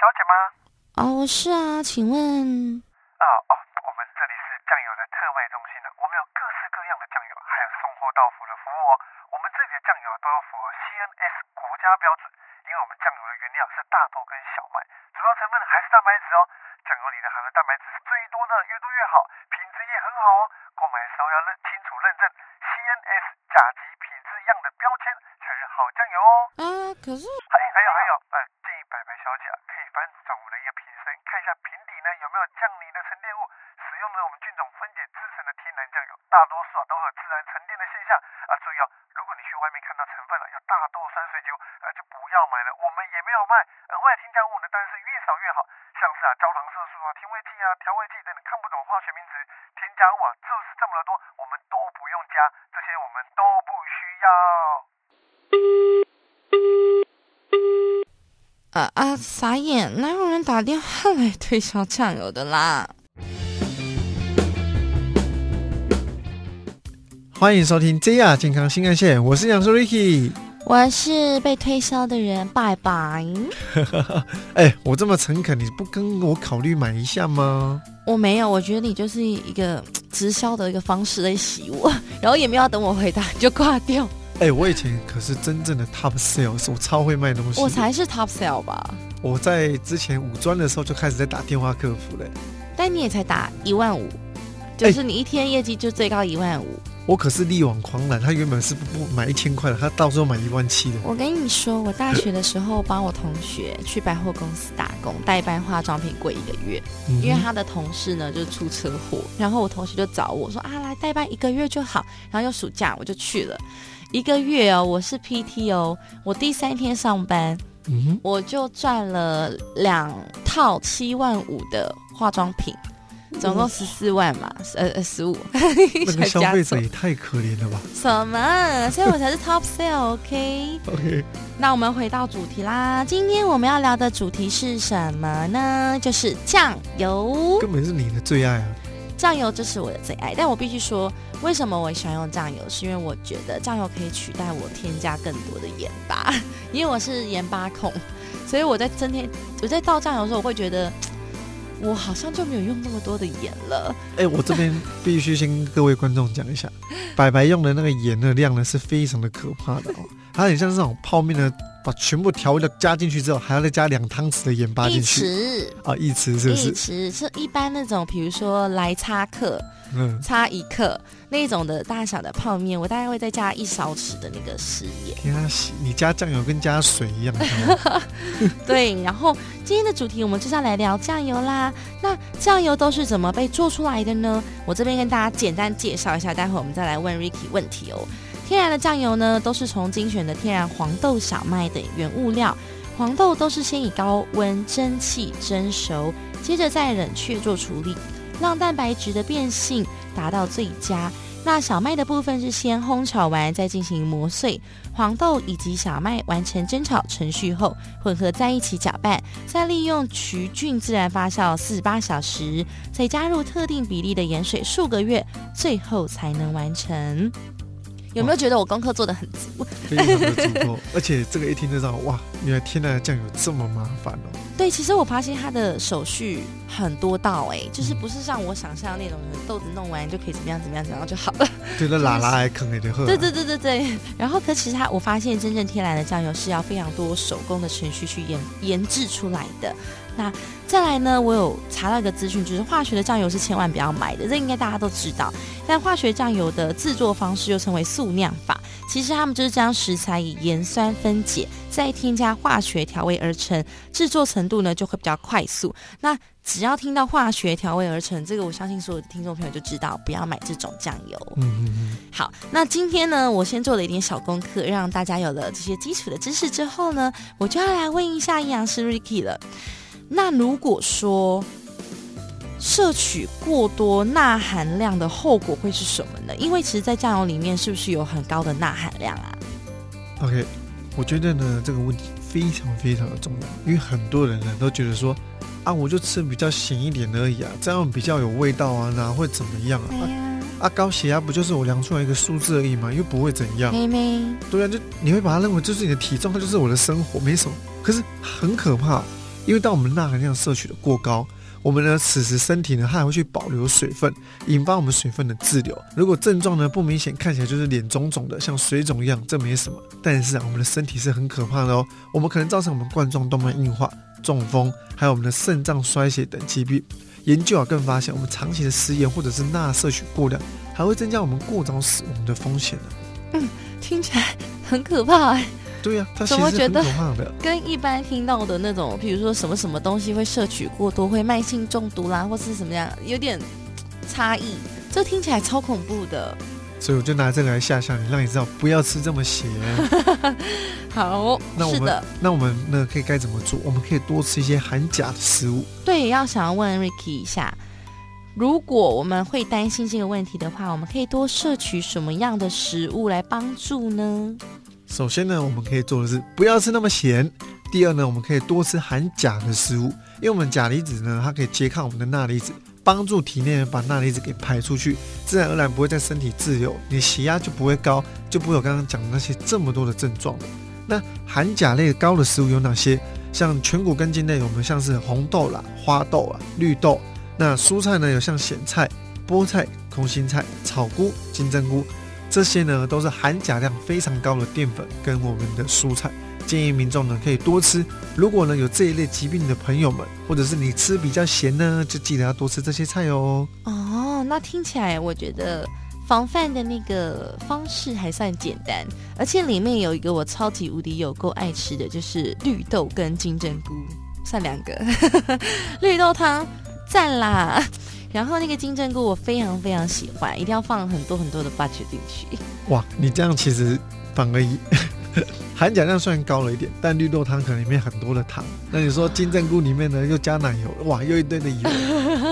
小姐吗？哦，是啊，请问啊哦，我们这里是酱油的特卖中心的，我们有各式各样的酱油，还有送货到府的服务哦。我们这里的酱油都有符合 CNS 国家标准，因为我们酱油的原料是大豆跟小麦，主要成分还是蛋白质哦。酱油里的含的蛋白质是最多的，越多越好，品质也很好哦。购买的时候要认清楚认证 CNS 甲级品质样的标签才是好酱油哦。啊，可是还还有还有，呃，建议白白小姐啊，可以翻转我们的一个瓶身，看一下瓶底呢有没有降离的沉淀物。使用了我们菌种分解制成的天然酱油，大多数啊都会有自然沉淀的现象啊。注意哦，如果你去外面看到成分了有大豆酸水酒，呃，就不要买了，我们也没有卖。额外添加物呢，当然是越少越好，像是啊焦糖色素啊、甜味剂啊、调味剂等等看不懂化学名词，添加物啊就是这么的多，我们都不用加，这些我们都不需要。啊啊，傻眼，哪有人打电话来推销酱油的啦？欢迎收听 JR 健康新干线，我是杨叔 Ricky。我是被推销的人，拜拜。哎，我这么诚恳，你不跟我考虑买一下吗？我没有，我觉得你就是一个直销的一个方式在洗我，然后也没有等我回答你就挂掉。哎，我以前可是真正的 top sales，我超会卖东西。我才是 top sell 吧？我在之前五专的时候就开始在打电话客服了。但你也才打一万五，就是你一天业绩就最高一万五。我可是力挽狂澜，他原本是不不买一千块的，他到时候买一万七的。我跟你说，我大学的时候帮我同学去百货公司打工，代班化妆品柜一个月，嗯因为他的同事呢就出车祸，然后我同学就找我说啊，来代班一个月就好，然后又暑假我就去了。一个月哦，我是 PT 哦，我第三天上班，嗯，我就赚了两套七万五的化妆品，总共十四万嘛，呃呃十五，那个消费者也太可怜了吧什么？所以我才是 top sale，OK？OK，那我们回到主题啦，今天我们要聊的主题是什么呢？就是酱油。根本是你的最爱啊！酱油就是我的最爱，但我必须说，为什么我喜欢用酱油？是因为我觉得酱油可以取代我添加更多的盐巴，因为我是盐巴控，所以我在增添我在倒酱油的时候，我会觉得。我好像就没有用那么多的盐了，哎，我这边必须先跟各位观众讲一下，白白用的那个盐的量呢是非常的可怕的哦，它很像是那种泡面的，把全部调味料加进去之后，还要再加两汤匙的盐巴一进去匙啊，一匙是不一是？匙是一般那种，比如说来擦克，嗯，差一克那种的大小的泡面，我大概会再加一勺匙的那个食盐。天啊，你加酱油跟加水一样，对，然后今天的主题我们就是要来聊酱油啦。那酱油都是怎么被做出来的呢？我这边跟大家简单介绍一下，待会我们再来问 Ricky 问题哦。天然的酱油呢，都是从精选的天然黄豆、小麦等原物料。黄豆都是先以高温蒸汽蒸熟，接着再冷却做处理，让蛋白质的变性达到最佳。那小麦的部分是先烘炒完，再进行磨碎。黄豆以及小麦完成蒸炒程序后，混合在一起搅拌，再利用曲菌自然发酵四十八小时，再加入特定比例的盐水数个月，最后才能完成。有没有觉得我功课做的很足？非常的足够，而且这个一听就知道，哇，原来天然的酱油这么麻烦哦。对，其实我发现它的手续很多道哎，就是不是像我想象那种豆子弄完就可以怎么样怎么样怎么样就好了。对，那拉拉还坑也就喝。对对对对对。然后，可其实它，我发现真正天然的酱油是要非常多手工的程序去研研制出来的。那再来呢，我有查到一个资讯，就是化学的酱油是千万不要买的，这应该大家都知道。但化学酱油的制作方式又称为速酿法，其实他们就是将食材以盐酸分解，再添加化学调味而成，制作程度呢就会比较快速。那只要听到化学调味而成，这个我相信所有的听众朋友就知道，不要买这种酱油。嗯嗯嗯，好，那今天呢，我先做了一点小功课，让大家有了这些基础的知识之后呢，我就要来问一下阴阳师 Ricky 了。那如果说摄取过多钠含量的后果会是什么呢？因为其实，在酱油里面是不是有很高的钠含量啊？OK，我觉得呢这个问题非常非常的重要，因为很多人呢都觉得说，啊，我就吃比较咸一点而已啊，这样比较有味道啊，哪会怎么样啊？呀，啊，高血压不就是我量出来一个数字而已嘛，又不会怎样。妹妹，对啊，就你会把它认为就是你的体重，它就是我的生活，没什么。可是很可怕，因为当我们钠含量摄取的过高，我们呢此时身体呢它还会去保留水分，引发我们水分的滞留。如果症状呢不明显，看起来就是脸肿肿的，像水肿一样，这没什么。但是啊，我们的身体是很可怕的哦，我们可能造成我们冠状动脉硬化、中风，还有我们的肾脏衰竭等疾病。研究啊更发现，我们长期的食盐或者是钠摄取过量，还会增加我们过早死亡的风险呢。听起来很可怕哎、对呀、怎么觉得。跟一般听到的那种，比如说什么什么东西会摄取过多，会慢性中毒啦，或是什么样，有点差异。这听起来超恐怖的。所以我就拿这个来吓吓你，让你知道不要吃这么咸。好，那我们那我们呢可以该怎么做？我们可以多吃一些含钾的食物。对，要想要问 Ricky 一下，如果我们会担心这个问题的话，我们可以多摄取什么样的食物来帮助呢？首先呢，我们可以做的是不要吃那么咸。第二呢，我们可以多吃含钾的食物，因为我们钾离子呢，它可以拮抗我们的钠离子，帮助体内把钠离子给排出去，自然而然不会在身体滞留，你血压就不会高，就不会有刚刚讲的那些这么多的症状了。那含钾类高的食物有哪些？像全谷根茎类，我们像是红豆啦、花豆啊、绿豆。那蔬菜呢，有像咸菜、菠菜、空心菜、草菇、金针菇，这些呢都是含钾量非常高的淀粉跟我们的蔬菜。建议民众呢可以多吃。如果呢有这一类疾病的朋友们，或者是你吃比较咸呢，就记得要多吃这些菜哦。哦，那听起来我觉得防范的那个方式还算简单，而且里面有一个我超级无敌有够爱吃的，就是绿豆跟金针菇，算两个 绿豆汤，赞啦！然后那个金针菇我非常非常喜欢，一定要放很多很多的 butter 进去。哇，你这样其实反而一 含钾量虽然高了一点，但绿豆汤可能里面很多的糖。那你说金针菇里面呢又加奶油，哇，又一堆的油，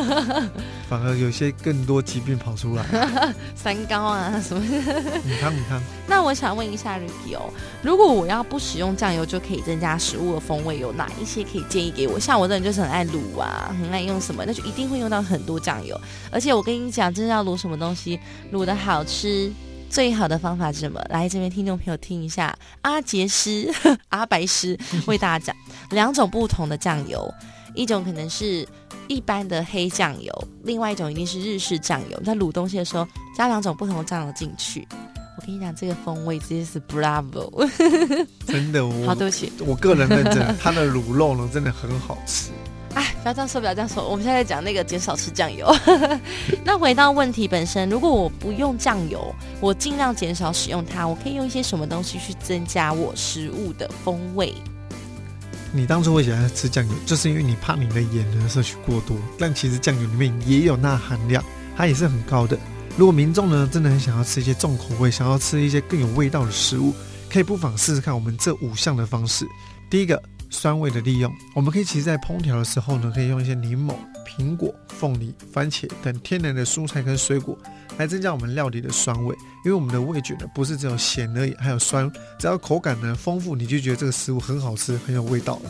反而有些更多疾病跑出来。三高啊什么的。你看，你看，那我想问一下 Ricky 哦，如果我要不使用酱油就可以增加食物的风味，有哪一些可以建议给我？像我这人就是很爱卤啊，很爱用什么，那就一定会用到很多酱油。而且我跟你讲，真的要卤什么东西，卤的好吃。最好的方法是什么？来这边听众朋友听一下，阿杰师、阿白师为大家讲两种不同的酱油，一种可能是一般的黑酱油，另外一种一定是日式酱油。在卤东西的时候，加两种不同的酱油进去，我跟你讲，这个风味直接是 Bravo。真的，好，我对不起，我个人认证，它的卤肉呢真的很好吃。不要这样说，不要这样说。我们现在在讲那个减少吃酱油。那回到问题本身，如果我不用酱油，我尽量减少使用它，我可以用一些什么东西去增加我食物的风味？你当初会喜欢吃酱油，就是因为你怕你的盐呢摄取过多，但其实酱油里面也有钠含量，它也是很高的。如果民众呢真的很想要吃一些重口味，想要吃一些更有味道的食物，可以不妨试试看我们这五项的方式。第一个，酸味的利用，我们可以其实在烹调的时候呢，可以用一些柠檬、苹果、凤梨、番茄等天然的蔬菜跟水果，来增加我们料理的酸味。因为我们的味觉呢不是只有咸而已，还有酸，只要口感呢丰富，你就觉得这个食物很好吃，很有味道。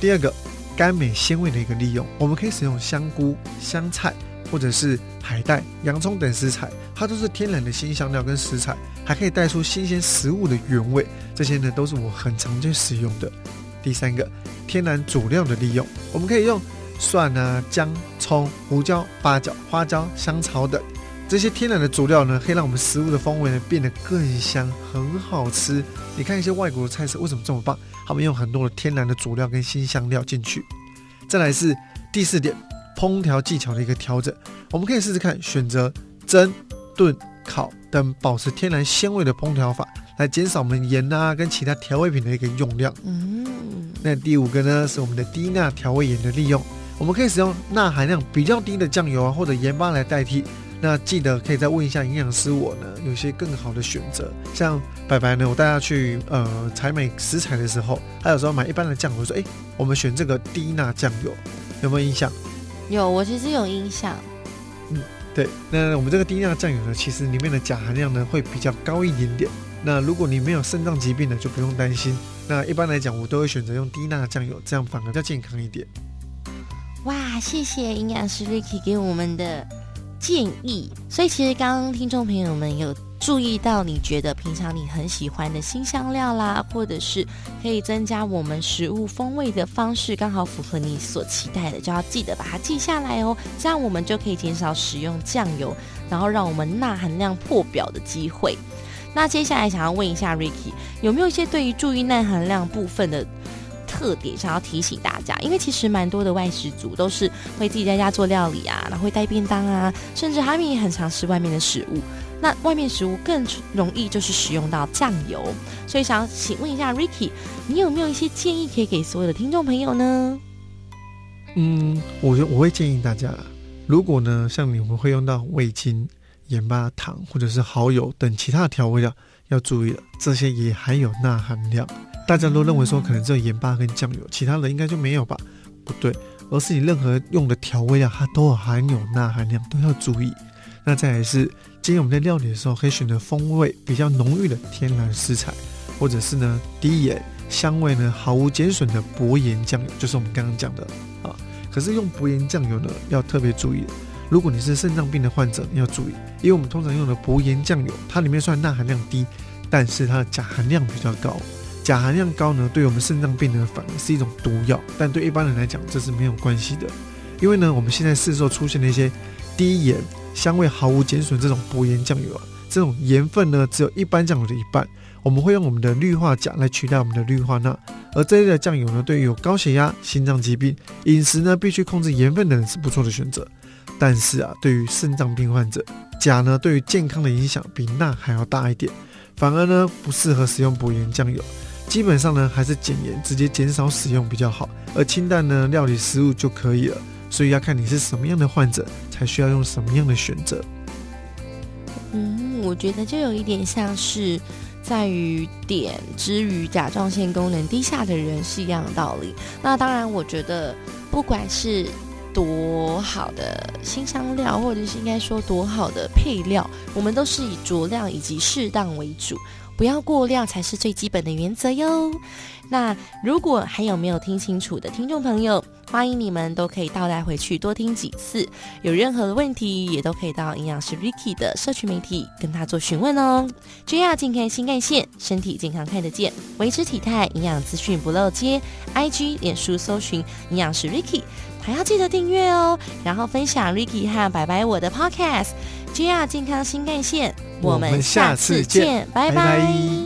第二个，甘美鲜味的一个利用，我们可以使用香菇、香菜或者是海带、洋葱等食材，它都是天然的新香料跟食材，还可以带出新鲜食物的原味。这些呢都是我很常见使用的。第三个，天然佐料的利用，我们可以用蒜啊、姜、葱、胡椒、八角、花椒、香草等这些天然的佐料呢，可以让我们食物的风味呢变得更香，很好吃。你看一些外国的菜色为什么这么棒？他们用很多的天然的佐料跟新香料进去。再来是第四点，烹调技巧的一个调整，我们可以试试看选择蒸、炖、烤等保持天然鲜味的烹调法，来减少我们盐啊跟其他调味品的一个用量。嗯，那第五个呢，是我们的低钠调味盐的利用。我们可以使用钠含量比较低的酱油啊，或者盐巴来代替。那记得可以再问一下营养师，我呢有些更好的选择。像白白呢，我带他去呃采买食材的时候，他有时候买一般的酱油，说哎，我们选这个低钠酱油，有没有印象？有，我其实有印象。嗯对，那我们这个低钠酱油呢，其实里面的钾含量呢会比较高一点点。那如果你没有肾脏疾病的，就不用担心。那一般来讲，我都会选择用低钠酱油，这样反而较健康一点。哇，谢谢营养师 Ricky 给我们的建议。所以其实刚刚听众朋友们有注意到你觉得平常你很喜欢的新香料啦，或者是可以增加我们食物风味的方式，刚好符合你所期待的，就要记得把它记下来哦。这样我们就可以减少使用酱油，然后让我们钠含量破表的机会。那接下来想要问一下 Ricky，有没有一些对于注意耐含量部分的特点想要提醒大家？因为其实蛮多的外食族都是会自己在家做料理啊，然后会带便当啊，甚至他们也很常吃外面的食物。那外面食物更容易就是使用到酱油，所以想请问一下 Ricky，你有没有一些建议可以给所有的听众朋友呢？嗯，我我会建议大家，如果呢像你们会用到味精、盐巴、糖或者是蚝油等其他的调味料，要注意了，这些也含有钠含量。大家都认为说可能只有盐巴跟酱油，其他的应该就没有吧？不对，而是你任何用的调味料，它都含有钠含量，都要注意。那再来是，建议我们在料理的时候可以选择风味比较浓郁的天然食材，或者是呢低盐、香味呢毫无减损的薄盐酱油，就是我们刚刚讲的啊。可是用薄盐酱油呢，要特别注意，如果你是肾脏病的患者，你要注意，因为我们通常用的薄盐酱油，它里面虽然钠含量低，但是它的钾含量比较高。钾含量高呢，对我们肾脏病人反而是一种毒药，但对一般人来讲这是没有关系的，因为呢我们现在市售出现的一些低盐、香味毫无减损这种薄盐酱油啊，这种盐分呢只有一般酱油的一半，我们会用我们的氯化钾来取代我们的氯化钠，而这类的酱油呢，对于有高血压、心脏疾病、饮食呢必须控制盐分的人是不错的选择，但是啊，对于肾脏病患者，钾呢对于健康的影响比钠还要大一点，反而呢不适合使用补盐酱油。基本上呢，还是减盐，直接减少使用比较好。而清淡呢，料理食物就可以了。所以要看你是什么样的患者，才需要用什么样的选择。嗯，我觉得就有一点像是在于碘之于甲状腺功能低下的人是一样的道理。那当然，我觉得不管是多好的新香料，或者是应该说多好的配料，我们都是以酌量以及适当为主。不要过量才是最基本的原则哟。那如果还有没有听清楚的听众朋友，欢迎你们都可以倒带回去多听几次。有任何的问题，也都可以到营养师 Ricky 的社区媒体跟他做询问哦。JR 健康新干线，身体健康看得见，维持体态，营养资讯不漏接。IG 脸书搜寻营养师 Ricky，还要记得订阅哦，然后分享 Ricky 和白白我的 Podcast。JR 健康新干线。我们下次见，拜拜。